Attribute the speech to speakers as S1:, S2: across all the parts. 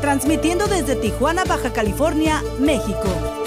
S1: transmitiendo desde Tijuana, Baja California, México.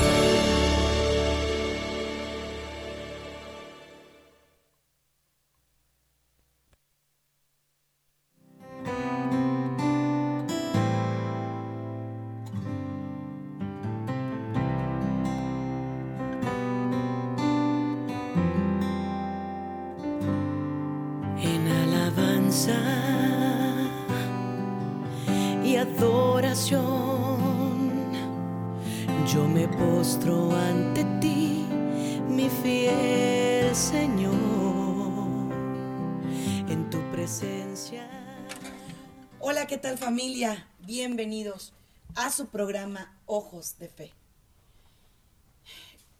S2: A su programa Ojos de Fe.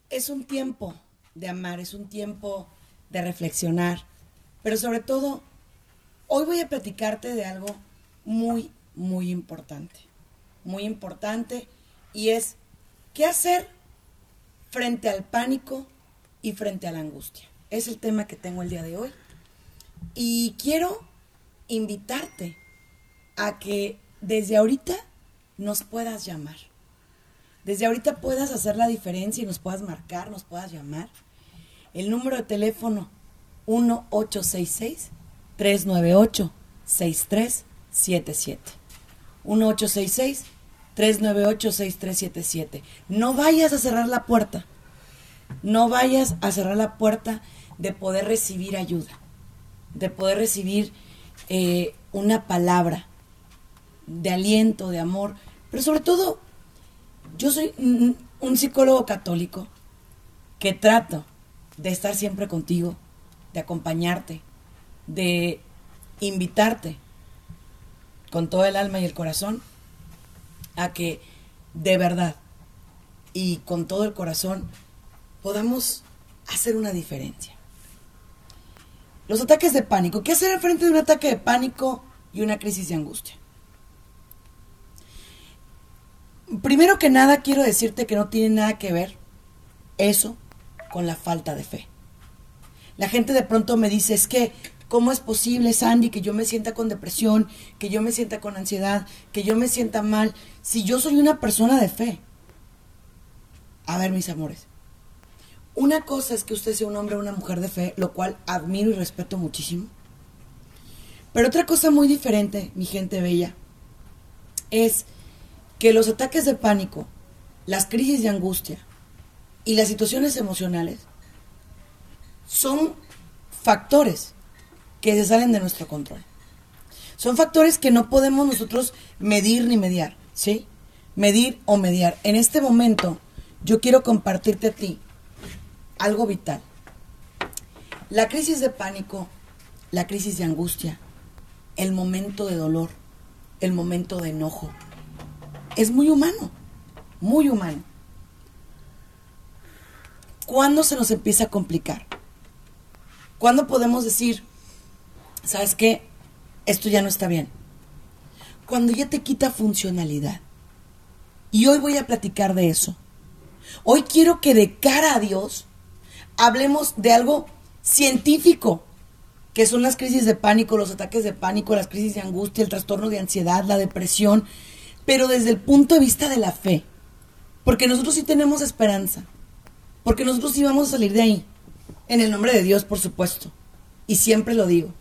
S2: Es un tiempo de amar, es un tiempo de reflexionar, pero sobre todo, hoy voy a platicarte de algo muy, muy importante, muy importante, y es qué hacer frente al pánico y frente a la angustia. Es el tema que tengo el día de hoy. Y quiero invitarte a que desde ahorita nos puedas llamar. Desde ahorita puedas hacer la diferencia y nos puedas marcar, nos puedas llamar. El número de teléfono 1866-398-6377. 1866-398-6377. No vayas a cerrar la puerta. No vayas a cerrar la puerta de poder recibir ayuda, de poder recibir eh, una palabra de aliento, de amor, pero sobre todo, yo soy un, psicólogo católico que trato de estar siempre contigo, de acompañarte, de invitarte con todo el alma y el corazón a que de verdad y con todo el corazón podamos hacer una diferencia. Los ataques de pánico. ¿Qué hacer frente de un ataque de pánico y una crisis de angustia? Primero que nada quiero decirte que no tiene nada que ver eso con la falta de fe. La gente de pronto me dice, es que, ¿cómo es posible, Sandy, que yo me sienta con depresión, que yo me sienta con ansiedad, que yo me sienta mal, si yo soy una persona de fe? A ver, mis amores, una cosa es que usted sea un hombre o una mujer de fe, lo cual admiro y respeto muchísimo. Pero otra cosa muy diferente, mi gente bella, es que los ataques de pánico, las crisis de angustia y las situaciones emocionales son factores que se salen de nuestro control. Son factores que no podemos nosotros medir ni mediar, ¿sí? Medir o mediar. En este momento yo quiero compartirte a ti algo vital. La crisis de pánico, la crisis de angustia, el momento de dolor, el momento de enojo, es muy humano, muy humano. ¿Cuándo se nos empieza a complicar? ¿Cuándo podemos decir, sabes qué? Esto ya no está bien. Cuando ya te quita funcionalidad. Y hoy voy a platicar de eso. Hoy quiero que de cara a Dios hablemos de algo científico, que son las crisis de pánico, los ataques de pánico, las crisis de angustia, el trastorno de ansiedad, la depresión, pero desde el punto de vista de la fe. Porque nosotros sí tenemos esperanza. Porque nosotros sí vamos a salir de ahí. En el nombre de Dios, por supuesto. Y siempre lo digo.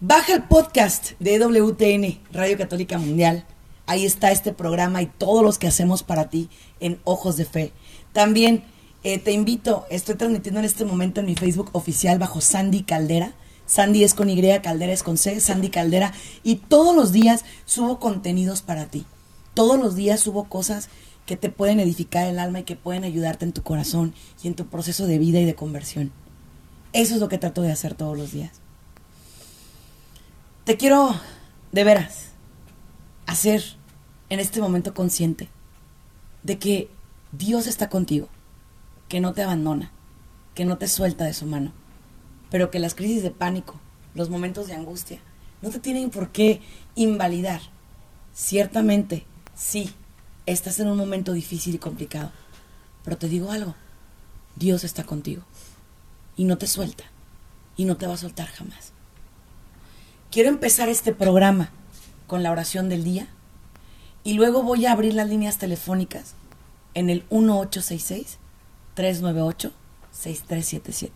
S2: Baja el podcast de EWTN, Radio Católica Mundial. Ahí está este programa y todos los que hacemos para ti en Ojos de Fe. También eh, te invito, estoy transmitiendo en este momento en mi Facebook oficial bajo Sandy Caldera. Sandy es con Y, Caldera es con C, Sandy Caldera. Y todos los días subo contenidos para ti. Todos los días subo cosas que te pueden edificar el alma y que pueden ayudarte en tu corazón y en tu proceso de vida y de conversión. Eso es lo que trato de hacer todos los días. Te quiero, de veras, hacer en este momento consciente de que Dios está contigo, que no te abandona, que no te suelta de su mano, pero que las crisis de pánico, los momentos de angustia, no te tienen por qué invalidar. Ciertamente, sí, estás en un momento difícil y complicado, pero te digo algo, Dios está contigo y no te suelta y no te va a soltar jamás. Quiero empezar este programa con la oración del día y luego voy a abrir las líneas telefónicas en el 1866-398-6377.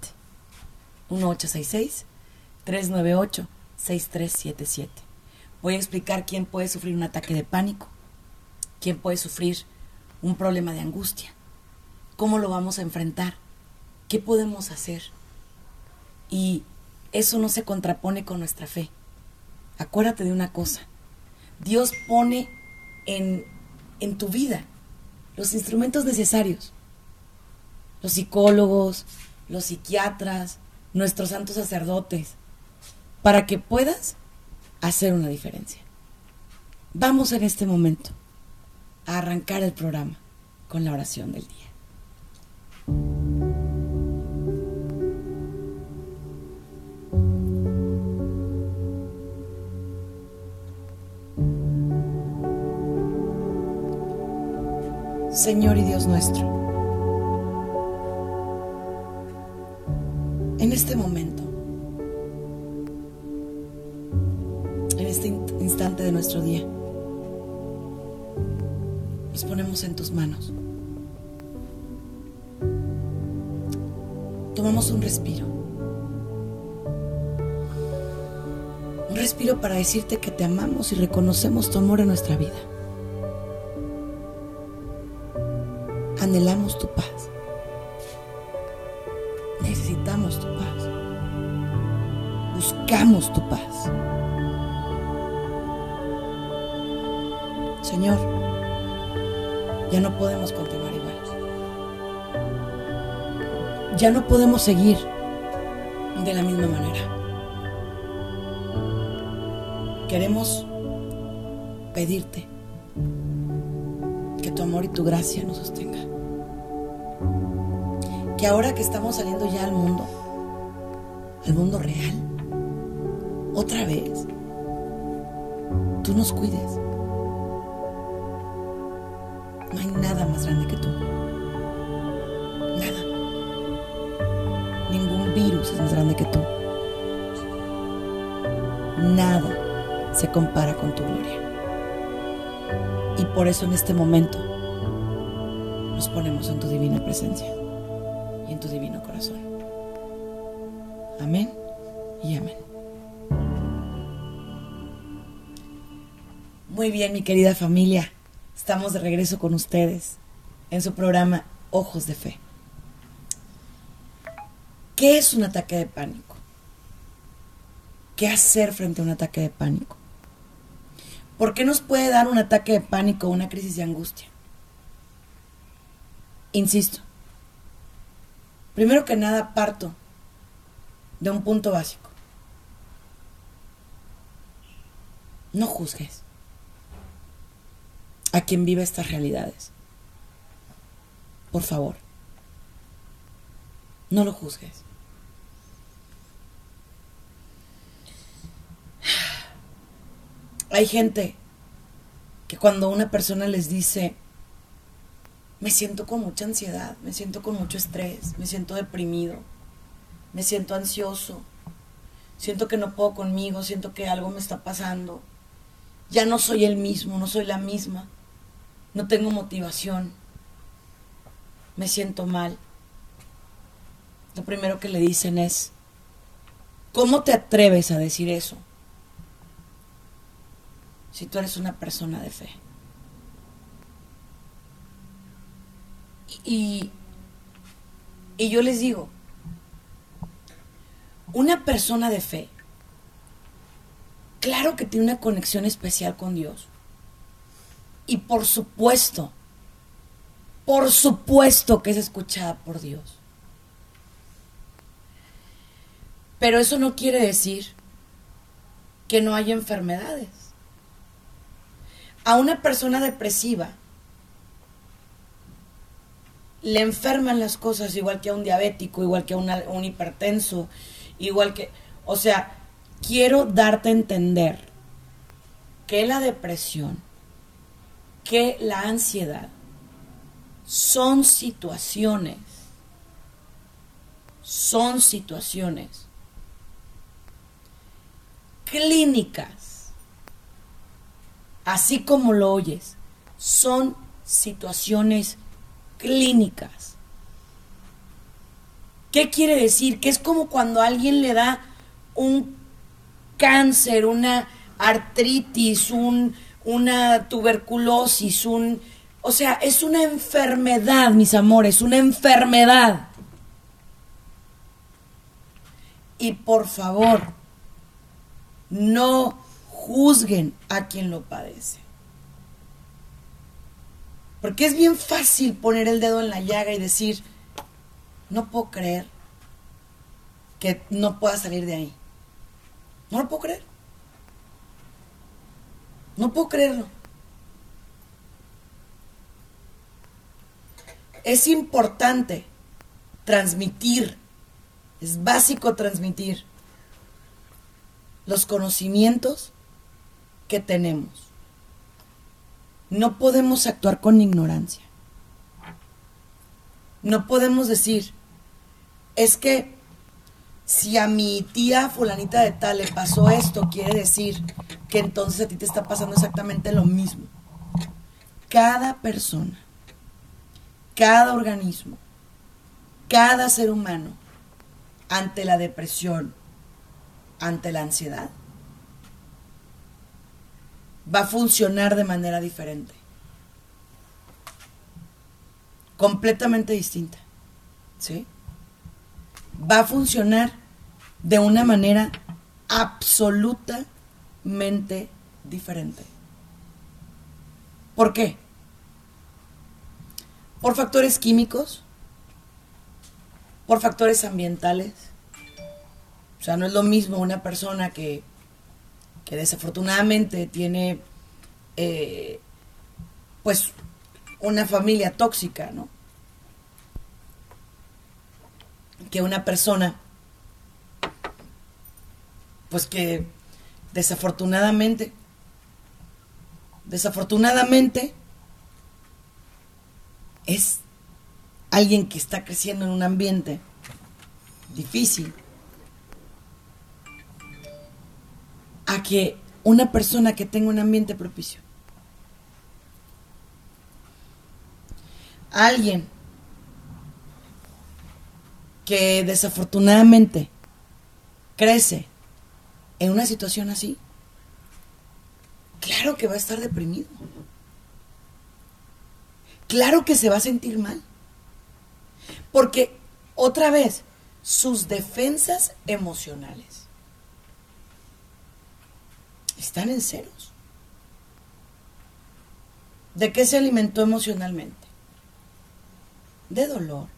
S2: 1866-398-6377. Voy a explicar quién puede sufrir un ataque de pánico, quién puede sufrir un problema de angustia, cómo lo vamos a enfrentar, qué podemos hacer. Y eso no se contrapone con nuestra fe. Acuérdate de una cosa, Dios pone en, en tu vida los instrumentos necesarios. Los psicólogos, los psiquiatras, nuestros santos sacerdotes, para que puedas hacer una diferencia. Vamos en este momento a arrancar el programa con la oración del día. Señor y Dios nuestro, en este momento, en este instante de nuestro día, nos ponemos en tus manos. Tomamos un respiro. Un respiro para decirte que te amamos y reconocemos tu amor en nuestra vida. anhelamos tu paz. Buscamos tu paz. Señor, ya no podemos continuar igual. Ya no podemos seguir de la misma manera. Queremos pedirte que tu amor y tu gracia nos sostenga que ahora que estamos saliendo ya al mundo, al mundo real, otra vez, tú nos cuides. No hay nada más grande que tú. Nada. Ningún virus es más grande que tú. Nada se compara con tu gloria. Y por eso en este momento nos ponemos en tu divina presencia en tu divino corazón. Amén Muy bien, mi querida familia. Estamos de regreso con ustedes en su programa Ojos de Fe. ¿Qué es un ataque de pánico? ¿Qué hacer frente a un ataque de pánico? ¿Por qué nos puede dar un ataque de pánico o una crisis de angustia? Insisto, Primero que nada parto de un punto básico. No juzgues a quien vive estas realidades. Por favor, no lo juzgues. Hay gente que cuando una persona les dice, me siento con mucha ansiedad, me siento con mucho estrés, me siento deprimido, me siento ansioso, siento que no puedo conmigo, siento que algo me está pasando, ya no soy el mismo, no soy la misma, no tengo motivación, me siento mal. Lo primero que le dicen es, ¿cómo te atreves a decir eso? Si tú eres una persona de fe. Y, y yo les digo, una persona de fe, claro que tiene una conexión especial con Dios. Y por supuesto, por supuesto que es escuchada por Dios. Pero eso no quiere decir que no haya enfermedades. A una persona depresiva le enferman las cosas igual que a un diabético, igual que a un hipertenso, igual que, o sea, quiero darte a entender que la depresión, que la ansiedad son situaciones, son situaciones clínicas, así como lo oyes, son situaciones clínicas. ¿Qué quiere decir? Que es como cuando alguien le da un cáncer, una artritis, un, una tuberculosis, un... O sea, es una enfermedad, mis amores, una enfermedad. Y por favor, no juzguen a quien lo padece. Porque es bien fácil poner el dedo en la llaga y decir, no puedo creer que no pueda salir de ahí. No lo puedo creer. No puedo creerlo. Es importante transmitir, es básico transmitir los conocimientos que tenemos. No podemos actuar con ignorancia. No podemos decir, es que si a mi tía fulanita de tal le pasó esto, quiere decir que entonces a ti te está pasando exactamente lo mismo. Cada persona, cada organismo, cada ser humano, ante la depresión, ante la ansiedad, va a funcionar de manera diferente. Completamente distinta. ¿Sí? Va a funcionar de una manera absolutamente diferente. ¿Por qué? Por factores químicos, por factores ambientales. O sea, no es lo mismo una persona que, que desafortunadamente tiene eh, pues una familia tóxica, ¿no? Que una persona pues que desafortunadamente, desafortunadamente, es alguien que está creciendo en un ambiente difícil, a que una persona que tenga un ambiente propicio. Alguien que desafortunadamente crece en una situación así, claro que va a estar deprimido. Claro que se va a sentir mal. Porque, otra vez, sus defensas emocionales están en ceros. ¿De qué se alimentó emocionalmente? De dolor,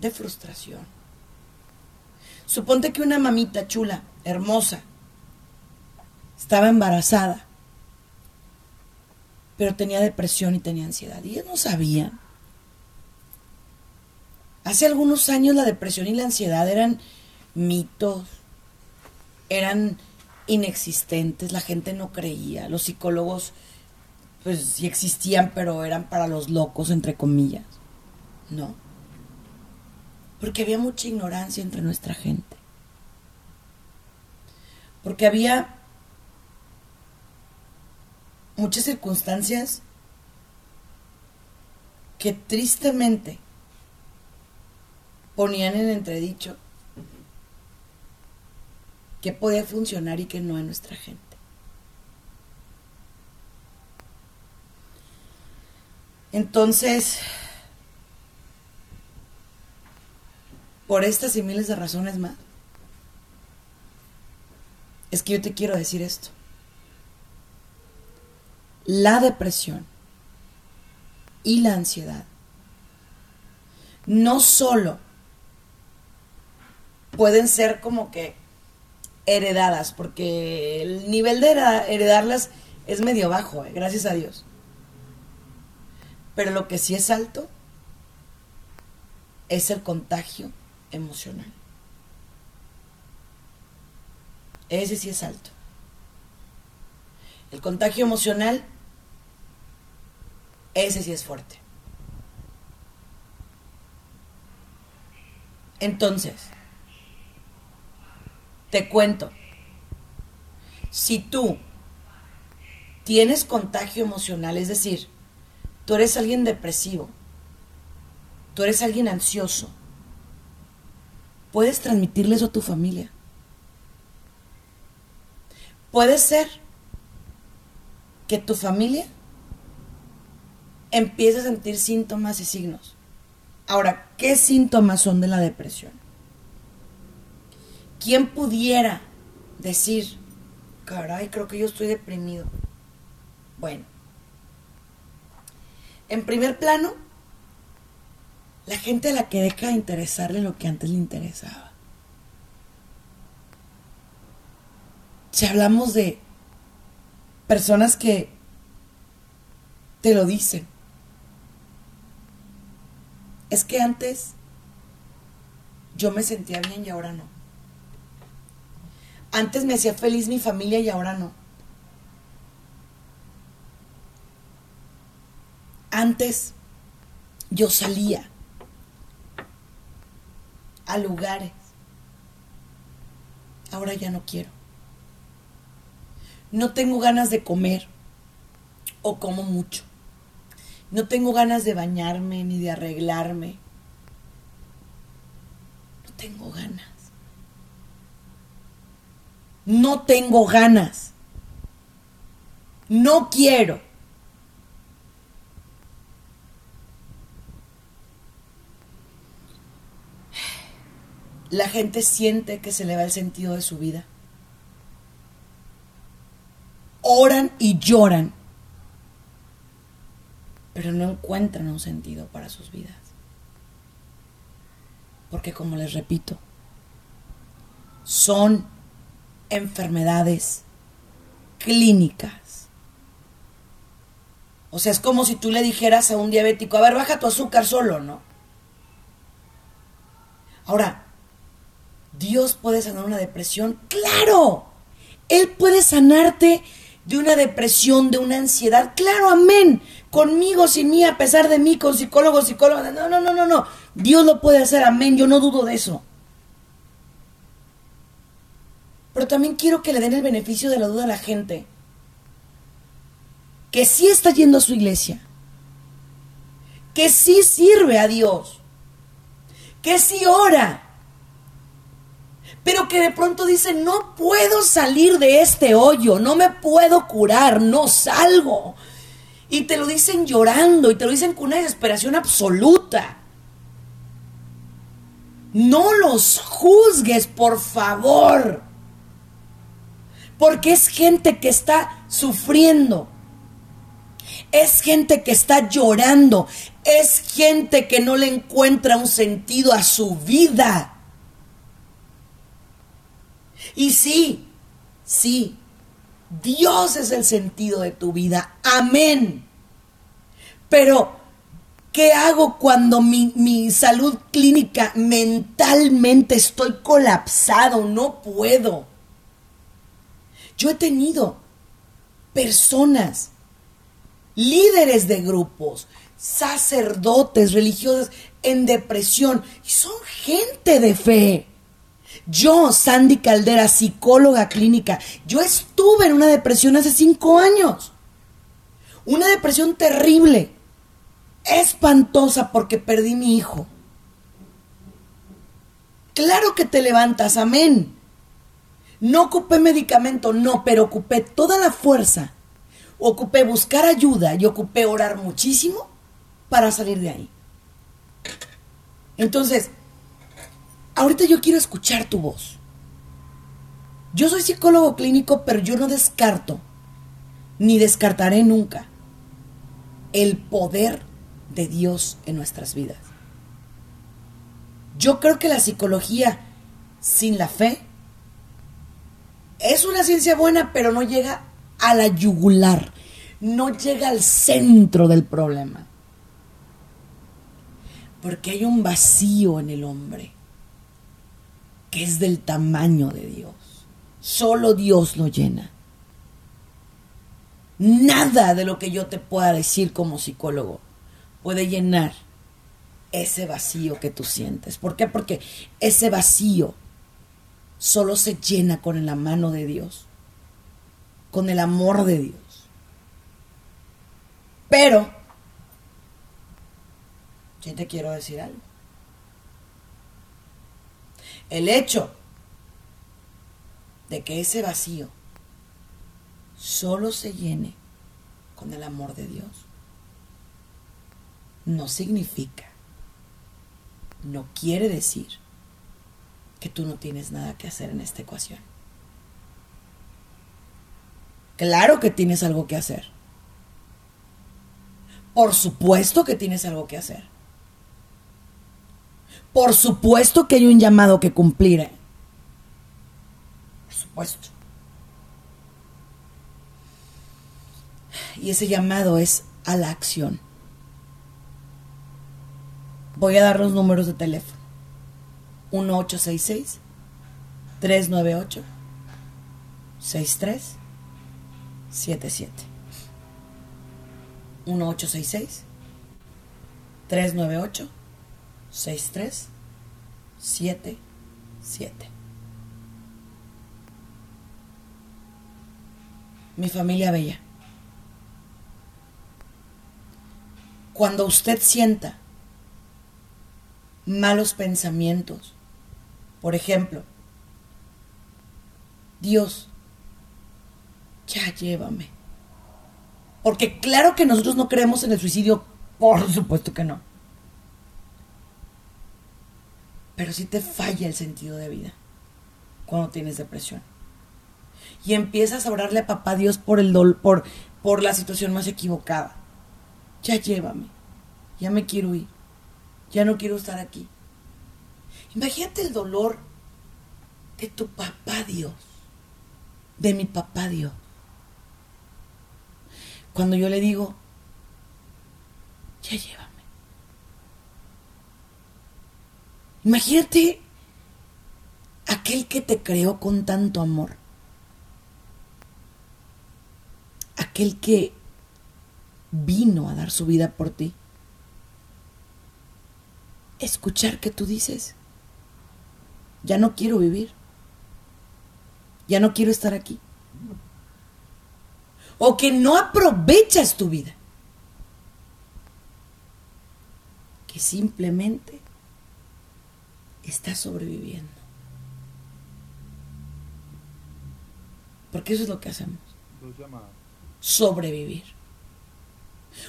S2: de frustración. Suponte que una mamita chula, hermosa, estaba embarazada, pero tenía depresión y tenía ansiedad. Y ellos no sabían. Hace algunos años la depresión y la ansiedad eran mitos, eran inexistentes, la gente no creía, los psicólogos pues sí existían, pero eran para los locos, entre comillas. No. Porque había mucha ignorancia entre nuestra gente. Porque había muchas circunstancias que tristemente ponían en entredicho que podía funcionar y que no en nuestra gente. Entonces, por estas y miles de razones más, es que yo te quiero decir esto. La depresión y la ansiedad no solo pueden ser como que heredadas, porque el nivel de hereda- heredarlas es medio bajo, eh, gracias a Dios. Pero lo que sí es alto es el contagio emocional. Ese sí es alto. El contagio emocional, ese sí es fuerte. Entonces, te cuento, si tú tienes contagio emocional, es decir, tú eres alguien depresivo, tú eres alguien ansioso, puedes transmitirle eso a tu familia. Puede ser que tu familia empiece a sentir síntomas y signos. Ahora, ¿qué síntomas son de la depresión? ¿Quién pudiera decir, caray, creo que yo estoy deprimido? Bueno, en primer plano, la gente a la que deja de interesarle lo que antes le interesaba. Si hablamos de personas que te lo dicen, es que antes yo me sentía bien y ahora no. Antes me hacía feliz mi familia y ahora no. Antes yo salía a lugares. Ahora ya no quiero. No tengo ganas de comer o como mucho. No tengo ganas de bañarme ni de arreglarme. No tengo ganas. No tengo ganas. No quiero. La gente siente que se le va el sentido de su vida. Oran y lloran, pero no encuentran un sentido para sus vidas. Porque como les repito, son enfermedades clínicas. O sea, es como si tú le dijeras a un diabético, a ver, baja tu azúcar solo, ¿no? Ahora, ¿Dios puede sanar una depresión? Claro. Él puede sanarte de una depresión, de una ansiedad. Claro, amén. Conmigo, sin mí, a pesar de mí, con psicólogos, psicólogas. No, no, no, no, no. Dios lo puede hacer, amén. Yo no dudo de eso. Pero también quiero que le den el beneficio de la duda a la gente. Que sí está yendo a su iglesia. Que sí sirve a Dios. Que sí ora pero que de pronto dice, no puedo salir de este hoyo, no me puedo curar, no salgo. Y te lo dicen llorando y te lo dicen con una desesperación absoluta. No los juzgues, por favor. Porque es gente que está sufriendo. Es gente que está llorando. Es gente que no le encuentra un sentido a su vida. Y sí, sí, Dios es el sentido de tu vida. Amén. Pero, ¿qué hago cuando mi, salud clínica mentalmente estoy colapsado? No puedo. Yo he tenido personas, líderes de grupos, sacerdotes, religiosos en depresión, y son gente de fe. Yo, Sandy Caldera, psicóloga clínica, yo estuve en una depresión hace cinco años. Una depresión terrible, espantosa porque perdí mi hijo. Claro que te levantas, amén. No ocupé medicamento, no, pero ocupé toda la fuerza. Ocupé buscar ayuda y ocupé orar muchísimo para salir de ahí. Entonces, ahorita yo quiero escuchar tu voz. Yo soy psicólogo clínico, pero yo no descarto, ni descartaré nunca, el poder de Dios en nuestras vidas. Yo creo que la psicología sin la fe es una ciencia buena, pero no llega a la yugular, no llega al centro del problema. Porque hay un vacío en el hombre que es del tamaño de Dios. Solo Dios lo llena. Nada de lo que yo te pueda decir como psicólogo puede llenar ese vacío que tú sientes. ¿Por qué? Porque ese vacío solo se llena con la mano de Dios, con el amor de Dios. Pero, yo te quiero decir algo. El hecho de que ese vacío solo se llene con el amor de Dios no significa, no quiere decir que tú no tienes nada que hacer en esta ecuación. Claro que tienes algo que hacer. Por supuesto que tienes algo que hacer. Por supuesto que hay un llamado que cumplir. ¿eh? Por supuesto. Y ese llamado es a la acción. Voy a dar los números de teléfono. 1866 398 6377 1866 398 6377 Mi familia bella. Cuando usted sienta malos pensamientos, por ejemplo, Dios, ya llévame. Porque claro que nosotros no creemos en el suicidio, por supuesto que no. Pero sí te falla el sentido de vida cuando tienes depresión. Y empiezas a orarle a papá Dios por el dolor, por, por la situación más equivocada. Ya llévame. Ya me quiero ir. Ya no quiero estar aquí. Imagínate el dolor de tu papá Dios, de mi papá Dios. Cuando yo le digo, ya llévame. Imagínate aquel que te creó con tanto amor. Aquel que vino a dar su vida por ti. Escuchar que tú dices, ya no quiero vivir, ya no quiero estar aquí. O que no aprovechas tu vida. Que simplemente estás sobreviviendo. Porque eso es lo que hacemos. Sobrevivir.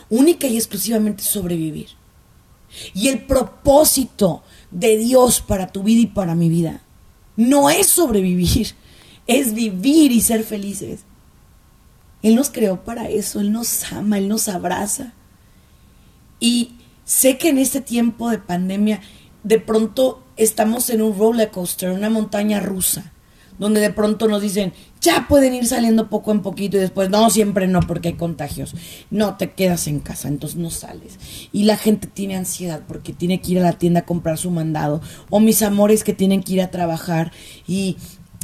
S2: Única y exclusivamente sobrevivir. Y el propósito de Dios para tu vida y para mi vida no es sobrevivir, es vivir y ser felices. Él nos creó para eso, Él nos ama, Él nos abraza. Y sé que en este tiempo de pandemia, de pronto estamos en un roller coaster, una montaña rusa, donde de pronto nos dicen, ya pueden ir saliendo poco en poquito y después, no, siempre no, porque hay contagios. No, te quedas en casa, entonces no sales. Y la gente tiene ansiedad porque tiene que ir a la tienda a comprar su mandado. O mis amores que tienen que ir a trabajar y,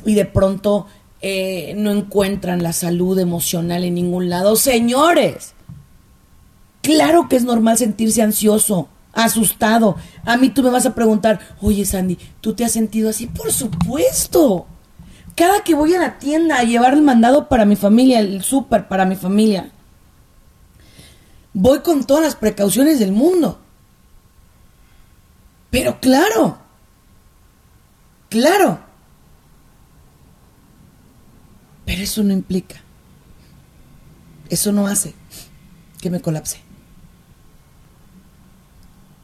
S2: y de pronto eh, no encuentran la salud emocional en ningún lado. Señores, claro que es normal sentirse ansioso, asustado. A mí tú me vas a preguntar, oye Sandy, ¿tú te has sentido así? Por supuesto. Cada que voy a la tienda a llevar el mandado para mi familia, el súper para mi familia, voy con todas las precauciones del mundo. Pero claro, claro. Pero eso no implica, eso no hace que me colapse.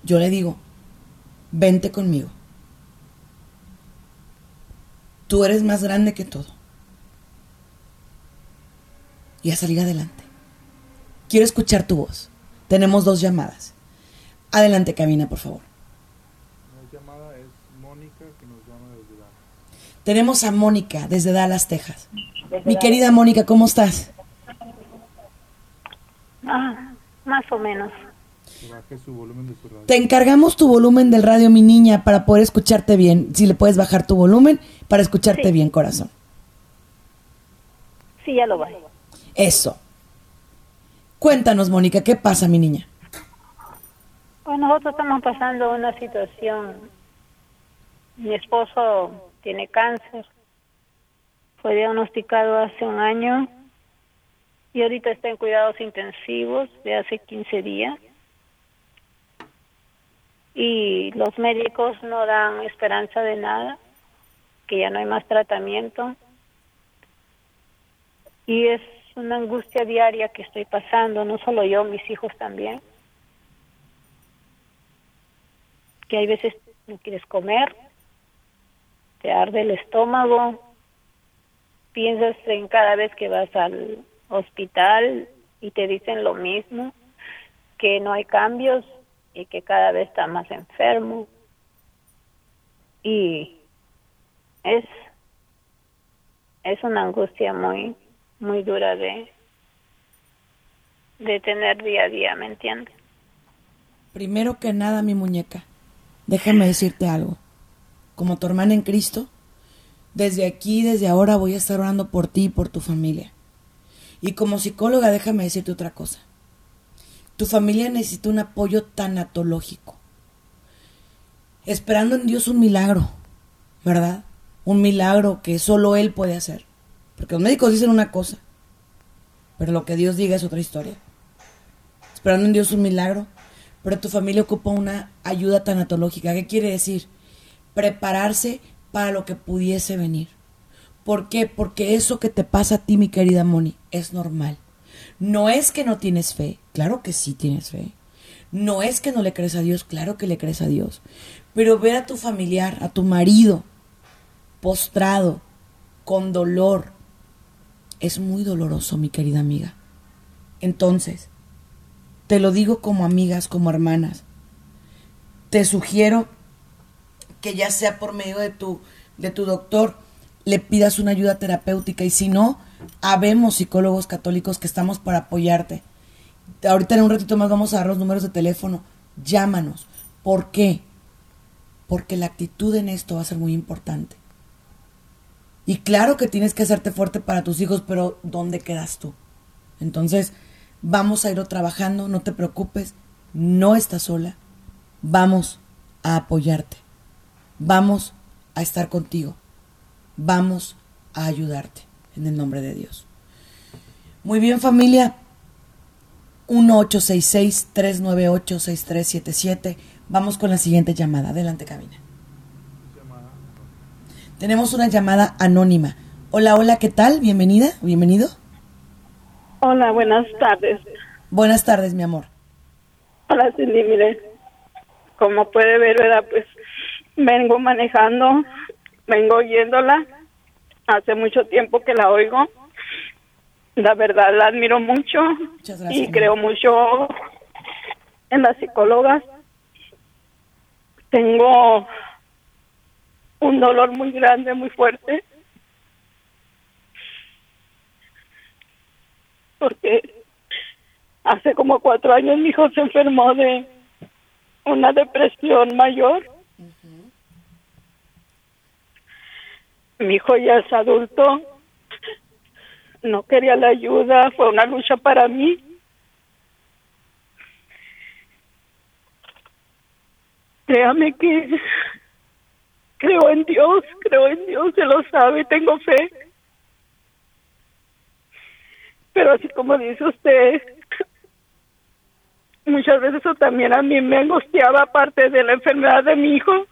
S2: Yo le digo, vente conmigo. Tú eres más grande que todo. Y a salir adelante. Quiero escuchar tu voz. Tenemos dos llamadas. Adelante, cabina, por favor.
S3: La llamada es Mónica que nos llama desde Dallas.
S2: Tenemos a Mónica desde Dallas, Texas. Mi querida Mónica, ¿cómo estás?
S4: Ah, más o menos.
S3: Que baje su volumen de su radio.
S2: Te encargamos tu volumen del radio, mi niña, para poder escucharte bien. Si le puedes bajar tu volumen para escucharte
S4: Sí.
S2: bien, corazón.
S4: Sí, ya lo bajé.
S2: Eso. Cuéntanos, Mónica, ¿qué pasa, mi niña?
S4: Pues nosotros estamos pasando una situación. Mi esposo tiene cáncer. Fue diagnosticado hace un año y ahorita está en cuidados intensivos de hace 15 días. Y los médicos no dan esperanza de nada, que ya no hay más tratamiento. Y es una angustia diaria que estoy pasando, no solo yo, mis hijos también. que hay veces no quieres comer, te arde el estómago, piensas en cada vez que vas al hospital y te dicen lo mismo, que no hay cambios y que cada vez está más enfermo. Y es es una angustia muy muy dura de de tener día a día, ¿me entiendes?
S2: Primero que nada, mi muñeca, déjame decirte algo. Como tu hermana en Cristo, desde aquí, desde ahora voy a estar orando por ti y por tu familia. Y como psicóloga, déjame decirte otra cosa. Tu familia necesita un apoyo tanatológico. Esperando en Dios un milagro, ¿verdad? Un milagro que solo Él puede hacer. Porque los médicos dicen una cosa, pero lo que Dios diga es otra historia. Esperando en Dios un milagro, pero tu familia ocupa una ayuda tanatológica. ¿Qué quiere decir? Prepararse para lo que pudiese venir. ¿Por qué? Porque eso que te pasa a ti, mi querida Moni, es normal. No es que no tienes fe, claro que sí tienes fe. No es que no le crees a Dios, claro que le crees a Dios. Pero ver a tu familiar, a tu marido, postrado, con dolor, es muy doloroso, mi querida amiga. Entonces, te lo digo como amigas, como hermanas. Te sugiero que ya sea por medio de tu, de tu doctor, le pidas una ayuda terapéutica y si no, habemos psicólogos católicos que estamos para apoyarte. Ahorita en un ratito más vamos a dar los números de teléfono. Llámanos. ¿Por qué? Porque la actitud en esto va a ser muy importante. Y claro que tienes que hacerte fuerte para tus hijos, pero ¿dónde quedas tú? Entonces, vamos a irlo trabajando, no te preocupes, no estás sola. Vamos a apoyarte. Vamos a estar contigo. Vamos a ayudarte en el nombre de Dios. Muy bien familia. 1-866-398-6377. Vamos con la siguiente llamada. Adelante, cabina. Tenemos una llamada anónima. Hola, hola, ¿qué tal? Bienvenida, bienvenido.
S5: Hola, buenas tardes.
S2: Buenas tardes, mi amor.
S5: Hola, Cindy, mire, como puede ver, ¿verdad? Pues vengo manejando, vengo oyéndola. Hace mucho tiempo que la oigo. La verdad, la admiro mucho
S2: gracias.
S5: y creo mucho en las psicólogas. Tengo un dolor muy grande, muy fuerte. Porque hace como cuatro años mi hijo se enfermó de una depresión mayor. Mi hijo ya es adulto. No quería la ayuda, fue una lucha para mí. Créame que creo en Dios, creo en Dios, se lo sabe, tengo fe. Pero así como dice usted, muchas veces eso también a mí me angustiaba aparte de la enfermedad de mi hijo.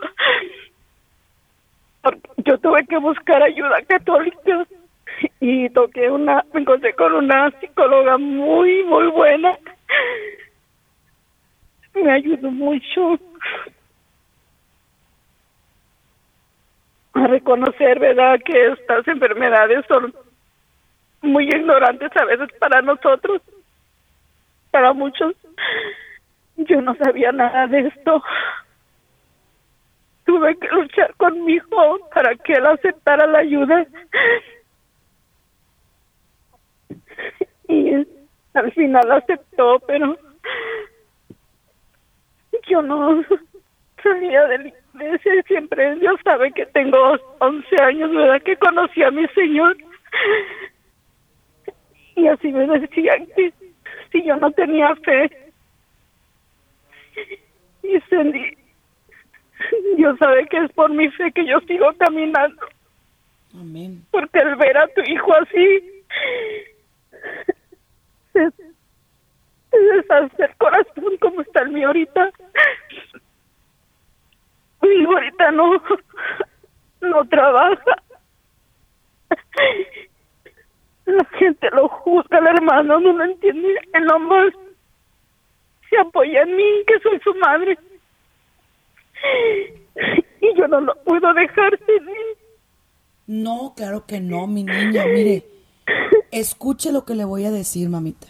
S5: Yo tuve que buscar ayuda católica y toqué una, me encontré con una psicóloga muy, muy buena. Me ayudó mucho a reconocer, ¿verdad?, que estas enfermedades son muy ignorantes a veces para nosotros, para muchos. Yo no sabía nada de esto. Tuve que luchar con mi hijo para que él aceptara la ayuda. Y al final aceptó, pero yo no salía de la iglesia siempre Dios sabe que tengo 11 años, ¿verdad? Que conocí a mi Señor. Y así me decían que si yo no tenía fe. Y Cindy, Dios sabe que es por mi fe que yo sigo caminando.
S2: Amén.
S5: Porque al ver a tu hijo así, se, se deshace el corazón como está el mío ahorita. Mi hijo ahorita no, no trabaja. La gente lo juzga, el hermano no lo entiende. Él nomás se apoya en mí, que soy su madre. Y yo no lo puedo dejar sin mí.
S2: No, claro que no, mi niña. Mire, escuche lo que le voy a decir, mamita.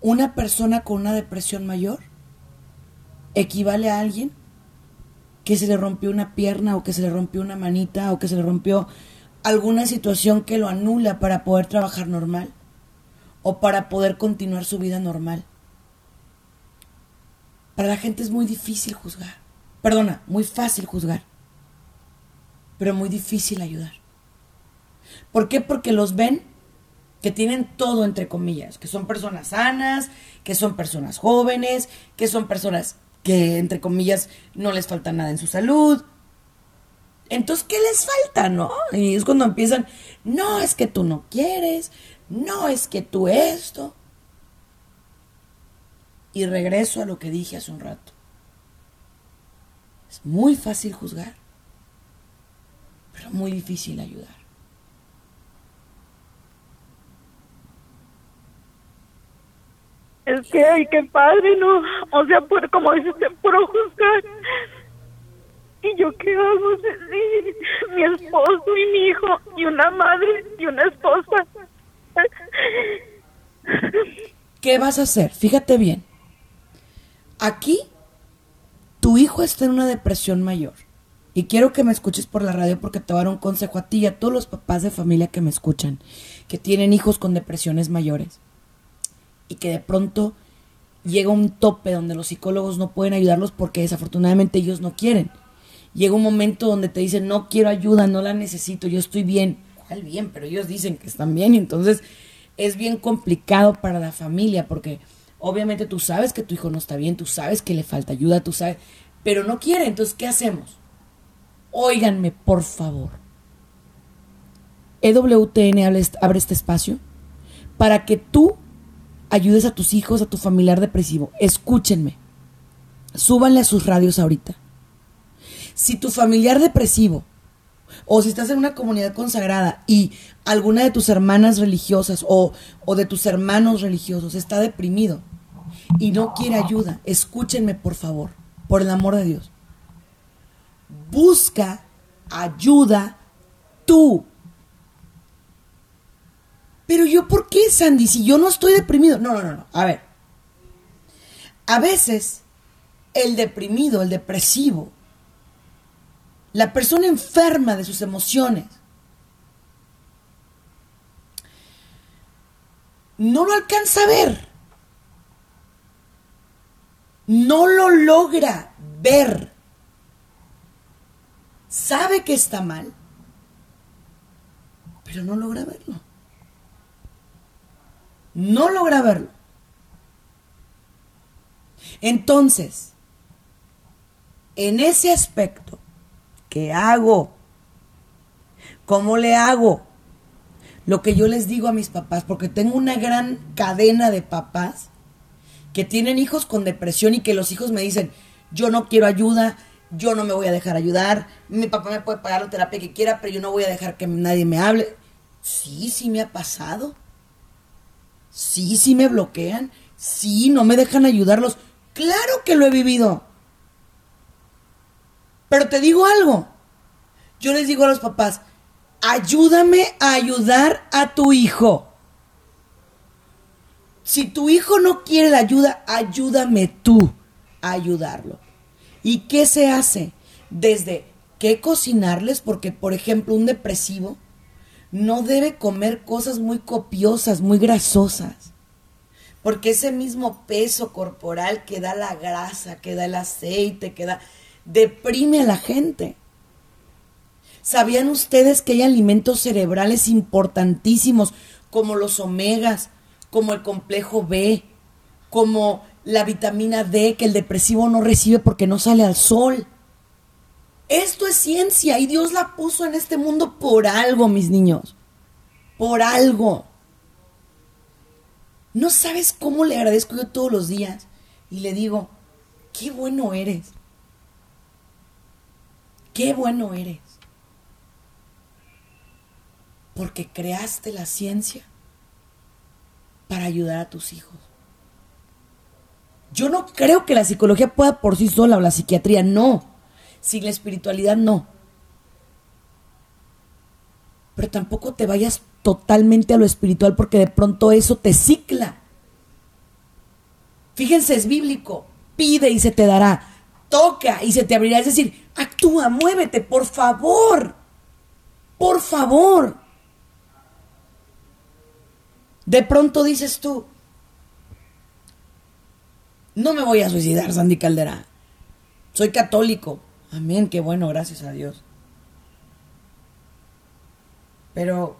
S2: Una persona con una depresión mayor equivale a alguien que se le rompió una pierna o que se le rompió una manita o que se le rompió alguna situación que lo anula para poder trabajar normal o para poder continuar su vida normal. Para la gente es muy difícil juzgar. Perdona, muy fácil juzgar. Pero muy difícil ayudar. ¿Por qué? Porque los ven que tienen todo entre comillas, que son personas sanas, que son personas jóvenes, que son personas que entre comillas no les falta nada en su salud. Entonces, ¿qué les falta, no? Y es cuando empiezan, no, es que tú no quieres, no, es que tú esto. Y regreso a lo que dije hace un rato. Es muy fácil juzgar, pero muy difícil ayudar.
S5: Es que, ay, qué padre, ¿no? O sea, por, como dices, puro juzgar. ¿Y yo qué hago? Sí, mi esposo y mi hijo, y una madre y una esposa.
S2: ¿Qué vas a hacer? Fíjate bien. Aquí, tu hijo está en una depresión mayor. Y quiero que me escuches por la radio porque te voy a dar un consejo a ti y a todos los papás de familia que me escuchan, que tienen hijos con depresiones mayores. Y que de pronto llega un tope donde los psicólogos no pueden ayudarlos porque desafortunadamente ellos no quieren. Llega un momento donde te dicen, no quiero ayuda, no la necesito, yo estoy bien. ¿Cuál bien? Pero ellos dicen que están bien entonces es bien complicado para la familia porque obviamente tú sabes que tu hijo no está bien, tú sabes que le falta ayuda, tú sabes, pero no quiere, entonces ¿qué hacemos? Óiganme, por favor. EWTN abre este espacio para que tú ayudes a tus hijos, a tu familiar depresivo. Escúchenme. Súbanle a sus radios ahorita. Si tu familiar depresivo o si estás en una comunidad consagrada y alguna de tus hermanas religiosas o, o, de tus hermanos religiosos está deprimido y no quiere ayuda, escúchenme por favor, por el amor de Dios. Busca ayuda tú. Pero yo, ¿por qué, Sandy? Si yo no estoy deprimido. No, no, no, no. A ver. A veces, el deprimido, el depresivo, la persona enferma de sus emociones, no lo alcanza a ver. No lo logra ver. Sabe que está mal, pero no logra verlo. No logra verlo. Entonces, en ese aspecto, ¿qué hago? ¿Cómo le hago? Lo que yo les digo a mis papás, porque tengo una gran cadena de papás que tienen hijos con depresión y que los hijos me dicen, yo no quiero ayuda, yo no me voy a dejar ayudar, mi papá me puede pagar la terapia que quiera, pero yo no voy a dejar que nadie me hable. Sí, sí me ha pasado. Sí, sí me bloquean. Sí, no me dejan ayudarlos. Claro que lo he vivido. Pero te digo algo. Yo les digo a los papás, ayúdame a ayudar a tu hijo. Si tu hijo no quiere la ayuda, ayúdame tú a ayudarlo. ¿Y qué se hace? Desde qué cocinarles, porque por ejemplo un depresivo no debe comer cosas muy copiosas, muy grasosas. Porque ese mismo peso corporal que da la grasa, que da el aceite, que da, deprime a la gente. ¿Sabían ustedes que hay alimentos cerebrales importantísimos como los omegas, como el complejo B, como la vitamina D que el depresivo no recibe porque no sale al sol? Esto es ciencia y Dios la puso en este mundo por algo, mis niños. Por algo. No sabes cómo le agradezco yo todos los días y le digo, qué bueno eres. Qué bueno eres. Porque creaste la ciencia para ayudar a tus hijos. Yo no creo que la psicología pueda por sí sola o la psiquiatría, no. Sin la espiritualidad, no. Pero tampoco te vayas totalmente a lo espiritual porque de pronto eso te cicla. Fíjense, es bíblico. Pide y se te dará. Toca y se te abrirá. Es decir, actúa, muévete, por favor. Por favor. De pronto dices tú, no me voy a suicidar, Sandy Caldera. Soy católico. Amén, qué bueno, gracias a Dios. Pero,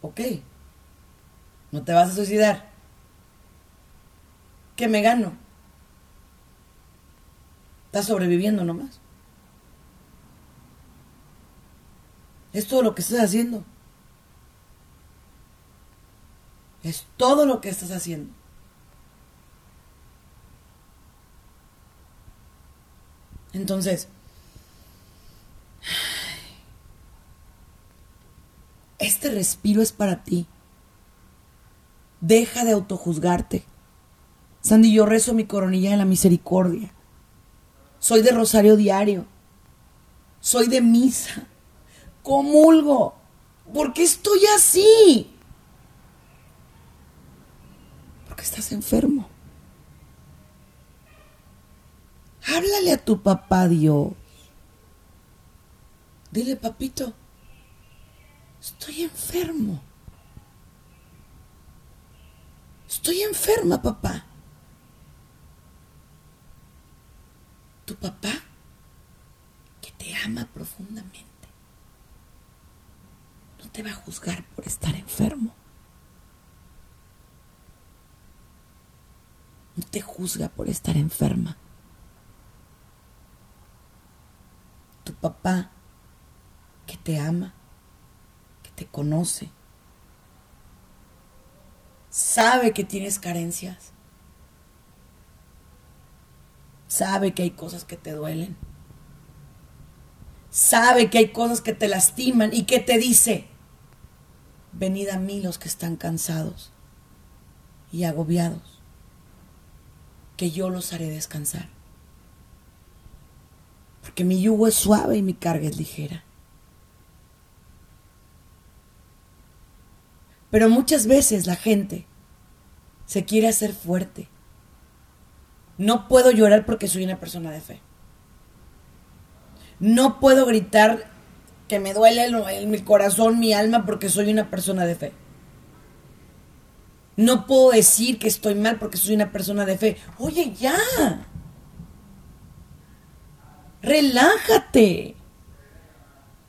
S2: ok, no te vas a suicidar. ¿Qué me gano? Estás sobreviviendo nomás. Es todo lo que estás haciendo. Es todo lo que estás haciendo. Entonces, este respiro es para ti. Deja de autojuzgarte. Sandy, yo rezo mi coronilla de la misericordia. Soy de rosario diario. Soy de misa. Comulgo. ¿Por qué estoy así? Estás enfermo. Háblale a tu papá Dios. Dile, papito, estoy enfermo. Estoy enferma, papá. Tu papá, que te ama profundamente, no te va a juzgar por estar enfermo. No te juzga por estar enferma. Tu papá, que te ama, que te conoce, sabe que tienes carencias, sabe que hay cosas que te duelen, sabe que hay cosas que te lastiman y que te dice, venid a mí los que están cansados y agobiados, que yo los haré descansar. Porque mi yugo es suave y mi carga es ligera. Pero muchas veces la gente se quiere hacer fuerte. No puedo llorar porque soy una persona de fe. No puedo gritar que me duele en mi corazón, mi alma, porque soy una persona de fe. No puedo decir que estoy mal porque soy una persona de fe. Oye, ya. Relájate.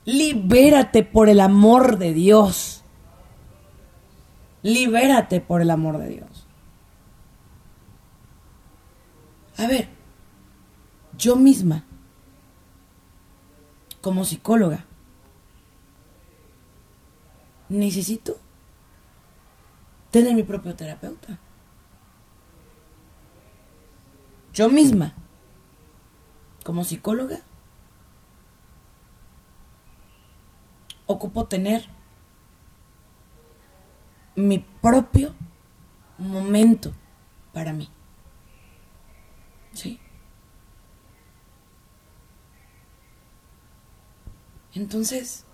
S2: Libérate por el amor de Dios. Libérate por el amor de Dios. A ver, yo misma, como psicóloga, necesito tener mi propio terapeuta. Yo misma, como psicóloga, ocupo tener mi propio momento para mí. ¿Sí? Entonces,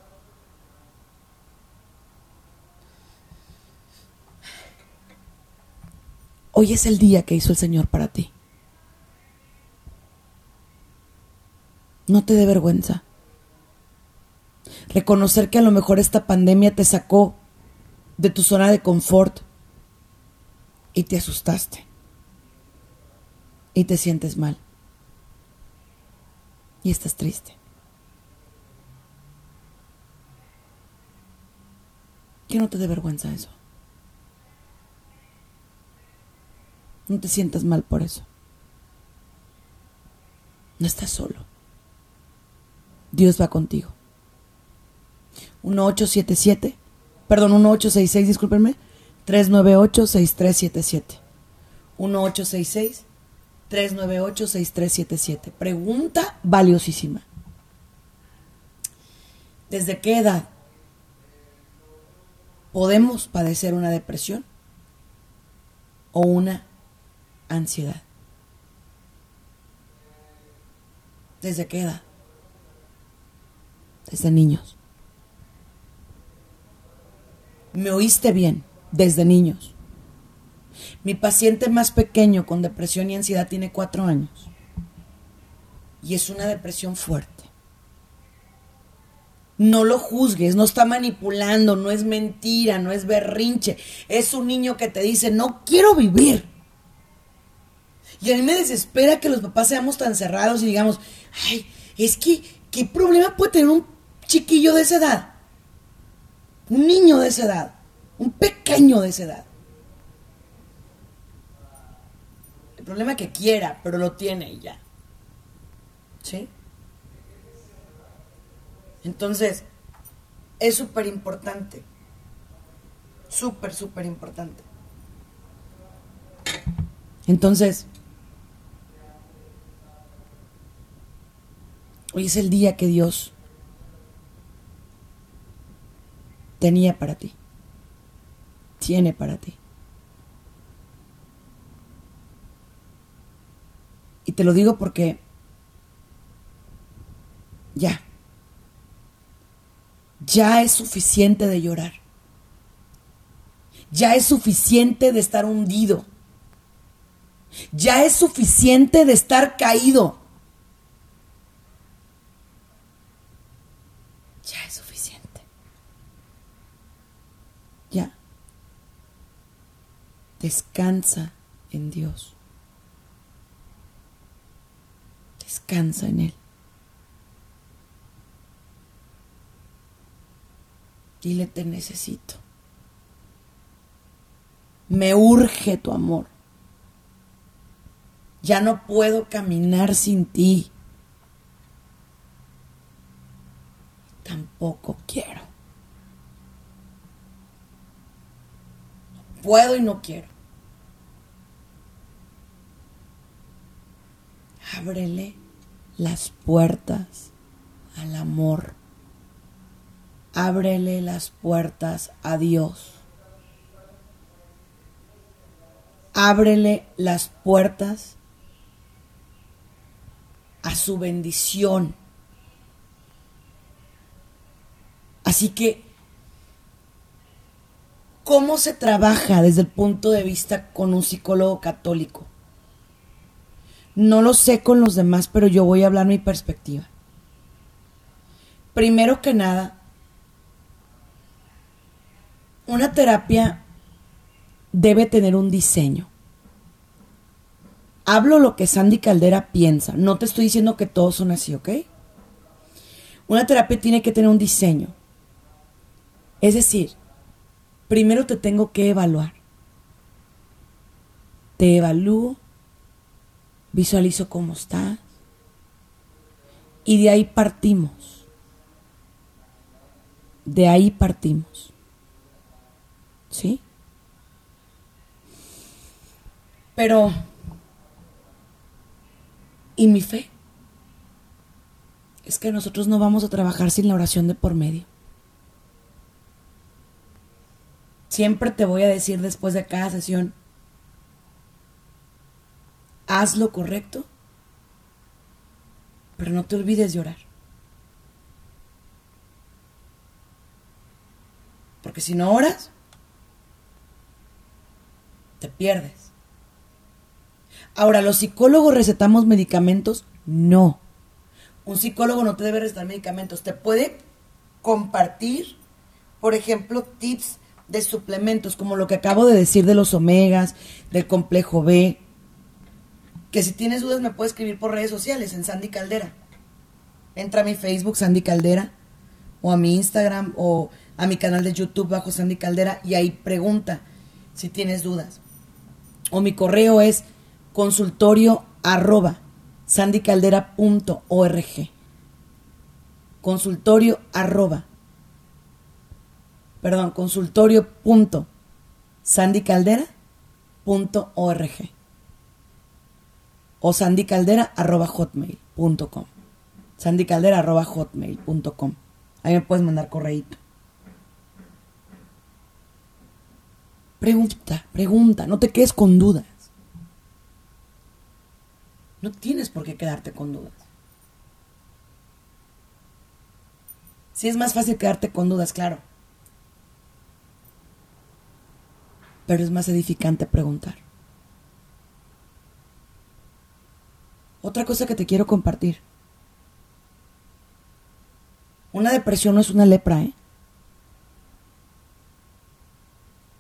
S2: hoy es el día que hizo el Señor para ti. No te dé vergüenza. Reconocer que a lo mejor esta pandemia te sacó de tu zona de confort y te asustaste y te sientes mal y estás triste. Que no te dé vergüenza eso. No te sientas mal por eso. No estás solo. Dios va contigo. 1877, perdón, 1866, discúlpenme, 398-6377. 1866-398-6377. Pregunta valiosísima. ¿Desde qué edad podemos padecer una depresión o una ansiedad? ¿Desde qué edad? Desde niños. Me oíste bien, desde niños. Mi paciente más pequeño con depresión y ansiedad tiene cuatro años. Y es una depresión fuerte. No lo juzgues, no está manipulando, no es mentira, no es berrinche. Es un niño que te dice, no quiero vivir. Y a mí me desespera que los papás seamos tan cerrados y digamos, ay, es que, ¿qué problema puede tener un chiquillo de esa edad? Un niño de esa edad, un pequeño de esa edad. El problema que quiera, pero lo tiene y ya. ¿Sí? Entonces, es súper importante. Súper, súper importante. Entonces, hoy es el día que Dios tenía para ti, tiene para ti. Y te lo digo porque ya, ya es suficiente de llorar. Ya es suficiente de estar hundido. Ya es suficiente de estar caído. Ya es suficiente. Ya. Descansa en Dios. Descansa en Él. Dile, te necesito. Me urge tu amor. Ya no puedo caminar sin ti. Tampoco quiero. No puedo y no quiero. Ábrele las puertas al amor. Ábrele las puertas a Dios. Ábrele las puertas a su bendición. Así que, ¿cómo se trabaja desde el punto de vista con un psicólogo católico? No lo sé con los demás, pero yo voy a hablar mi perspectiva. Primero que nada, una terapia debe tener un diseño. Hablo lo que Sandy Caldera piensa. No te estoy diciendo que todos son así, ¿ok? Una terapia tiene que tener un diseño. Es decir, primero te tengo que evaluar. Te evalúo, visualizo cómo estás y de ahí partimos. De ahí partimos. ¿Sí? Pero, ¿y mi fe? Es que nosotros no vamos a trabajar sin la oración de por medio. Siempre te voy a decir después de cada sesión, haz lo correcto, pero no te olvides de orar. Porque si no oras, te pierdes. Ahora, ¿los psicólogos recetamos medicamentos? No. Un psicólogo no te debe recetar medicamentos. Te puede compartir, por ejemplo, tips de suplementos, como lo que acabo de decir de los omegas, del complejo B, que si tienes dudas me puedes escribir por redes sociales en Sandy Caldera. Entra a mi Facebook Sandy Caldera o a mi Instagram o a mi canal de YouTube bajo Sandy Caldera y ahí pregunta si tienes dudas. O mi correo es consultorio arroba sandycaldera.org. Consultorio arroba. Perdón, consultorio.sandycaldera.org o sandycaldera arroba hotmail.com. Sandycaldera arroba hotmail.com. Ahí me puedes mandar correíto. Pregunta, pregunta, no te quedes con dudas. No tienes por qué quedarte con dudas. Sí es más fácil quedarte con dudas, claro. Pero es más edificante preguntar. Otra cosa que te quiero compartir. Una depresión no es una lepra, ¿eh?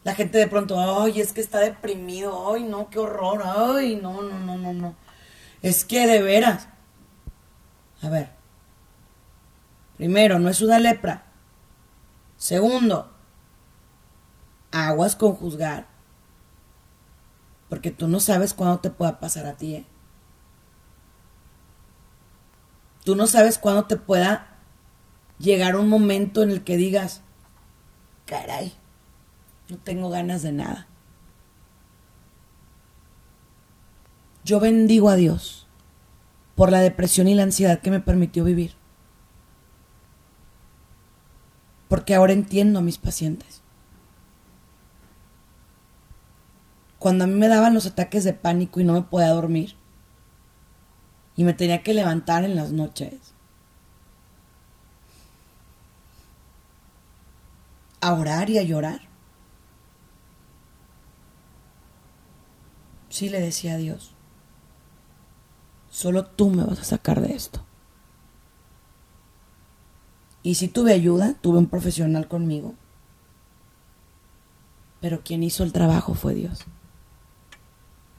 S2: La gente de pronto, ay, es que está deprimido, ay, no, qué horror, ay, no, no, no, no, no. Es que de veras. A ver. Primero, no es una lepra. Segundo, aguas con juzgar. Porque tú no sabes cuándo te pueda pasar a ti. ¿eh? Tú no sabes cuándo te pueda llegar un momento en el que digas, caray, no tengo ganas de nada. Yo bendigo a Dios por la depresión y la ansiedad que me permitió vivir. Porque ahora entiendo a mis pacientes. Cuando a mí me daban los ataques de pánico y no me podía dormir, y me tenía que levantar en las noches, a orar y a llorar. Sí le decía a Dios, Solo tú me vas a sacar de esto. Y si tuve ayuda, tuve un profesional conmigo. Pero quien hizo el trabajo fue Dios.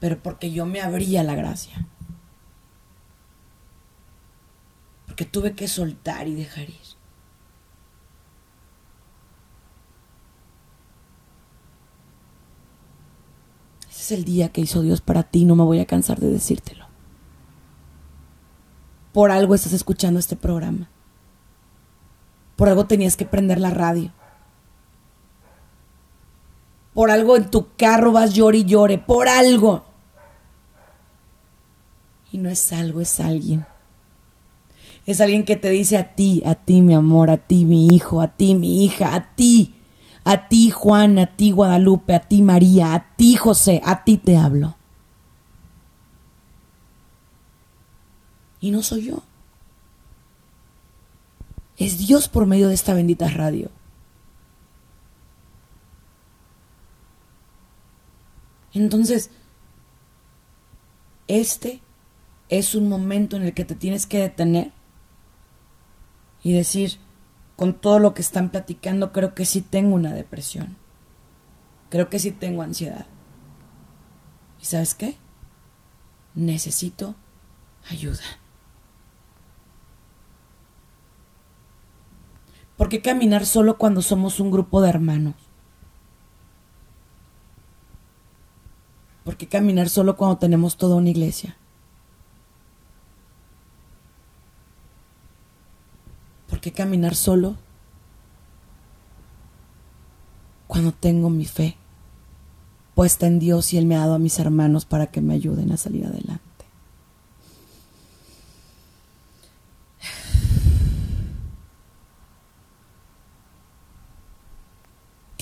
S2: Pero porque yo me abría la gracia. Porque tuve que soltar y dejar ir. Ese es el día que hizo Dios para ti, no me voy a cansar de decírtelo por algo estás escuchando este programa. Por algo tenías que prender la radio. Por algo en tu carro vas llore y llore. Por algo. Y no es algo, es alguien. Es alguien que te dice a ti, a ti mi amor, a ti mi hijo, a ti mi hija, a ti, a ti Juan, a ti Guadalupe, a ti María, a ti José, a ti te hablo. Y no soy yo. Es Dios por medio de esta bendita radio. Entonces, este es un momento en el que te tienes que detener y decir, con todo lo que están platicando, creo que sí tengo una depresión. Creo que sí tengo ansiedad. ¿Y sabes qué? Necesito ayuda. ¿Por qué caminar solo cuando somos un grupo de hermanos? ¿Por qué caminar solo cuando tenemos toda una iglesia? ¿Por qué caminar solo cuando tengo mi fe puesta en Dios y Él me ha dado a mis hermanos para que me ayuden a salir adelante?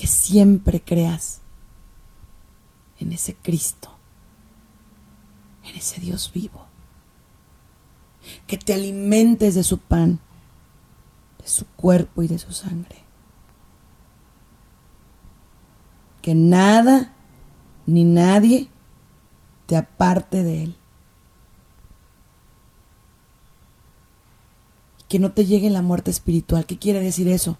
S2: siempre creas en ese Cristo, en ese Dios vivo. Que te alimentes de su pan, su cuerpo y de su sangre. Que nada ni nadie te aparte de Él. Que no te llegue la muerte espiritual. ¿Qué quiere decir eso?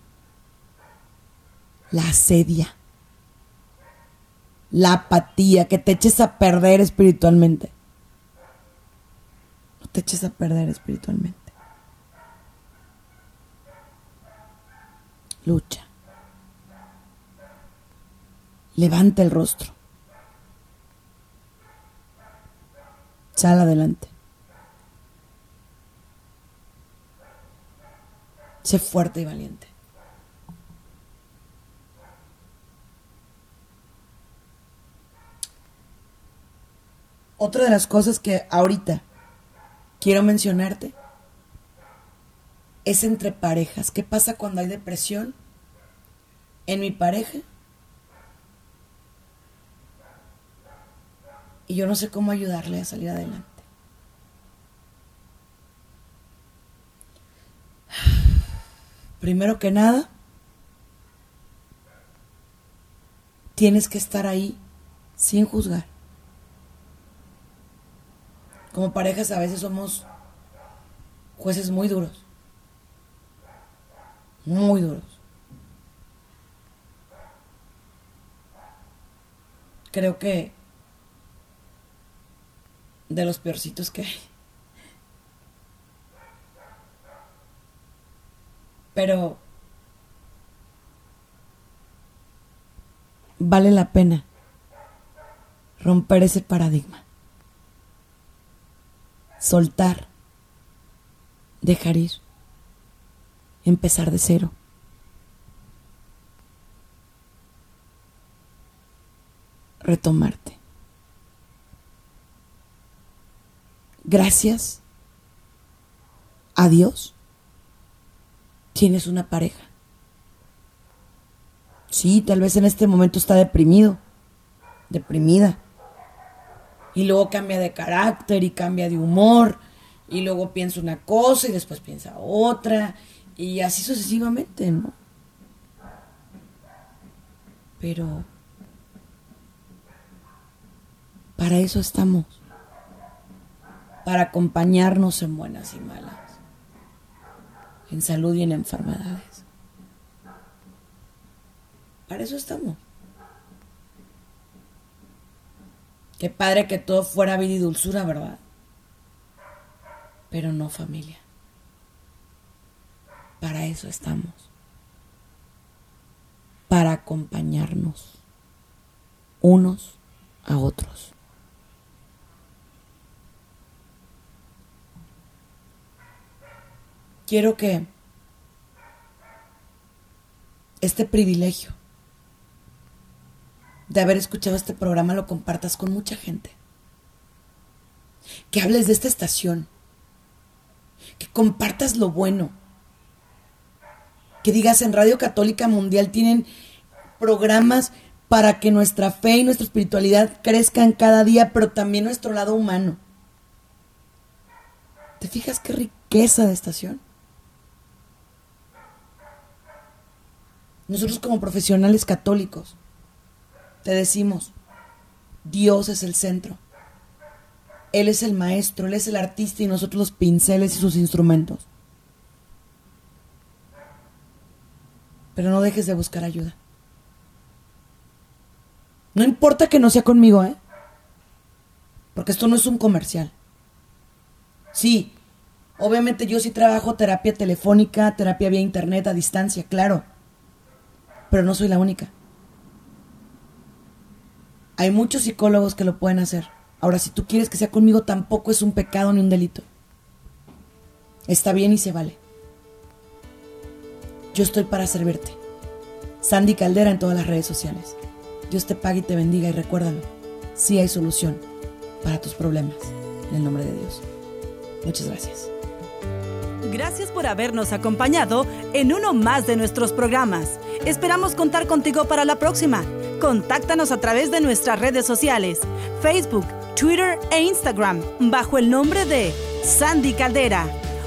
S2: la asedia, la apatía, que te eches a perder espiritualmente. No te eches a perder espiritualmente. Lucha. Levanta el rostro. Sal adelante. Sé fuerte y valiente. Otra de las cosas que ahorita quiero mencionarte es entre parejas. ¿Qué pasa cuando hay depresión en mi pareja? Y yo no sé cómo ayudarle a salir adelante. Primero que nada, tienes que estar ahí sin juzgar. Como parejas a veces somos jueces muy duros. Muy duros. Creo que de los peorcitos que hay. Pero vale la pena romper ese paradigma soltar, dejar ir, empezar de cero. Retomarte. Gracias a Dios tienes una pareja. Sí, tal vez en este momento está deprimido, deprimida y luego cambia de carácter y cambia de humor y luego piensa una cosa y después piensa otra y así sucesivamente, ¿no? Pero para eso estamos, para acompañarnos en buenas y malas, en salud y en enfermedades. Para eso estamos. Qué padre que todo fuera vida y dulzura, ¿verdad? Pero no familia. Para eso estamos. Para acompañarnos unos a otros. Quiero que este privilegio de haber escuchado este programa lo compartas con mucha gente. Que hables de esta estación. Que compartas lo bueno. Que digas en Radio Católica Mundial tienen programas para que nuestra fe y nuestra espiritualidad crezcan cada día, pero también nuestro lado humano. ¿Te fijas qué riqueza de estación? Nosotros como profesionales católicos te decimos, Dios es el centro. Él es el maestro, Él es el artista y nosotros los pinceles y sus instrumentos. Pero no dejes de buscar ayuda. No importa que no sea conmigo, ¿eh? Porque esto no es un comercial. Sí, obviamente yo sí trabajo terapia telefónica, terapia vía internet a distancia, claro. Pero no soy la única. Hay muchos psicólogos que lo pueden hacer. Ahora, si tú quieres que sea conmigo, tampoco es un pecado ni un delito. Está bien y se vale. Yo estoy para servirte. Sandy Caldera en todas las redes sociales. Dios te pague y te bendiga y recuérdalo, sí hay solución para tus problemas. En el nombre de Dios. Muchas gracias.
S1: Gracias por habernos acompañado en uno más de nuestros programas. Esperamos contar contigo para la próxima. Contáctanos a través de nuestras redes sociales, Facebook, Twitter e Instagram, bajo el nombre de Sandy Caldera.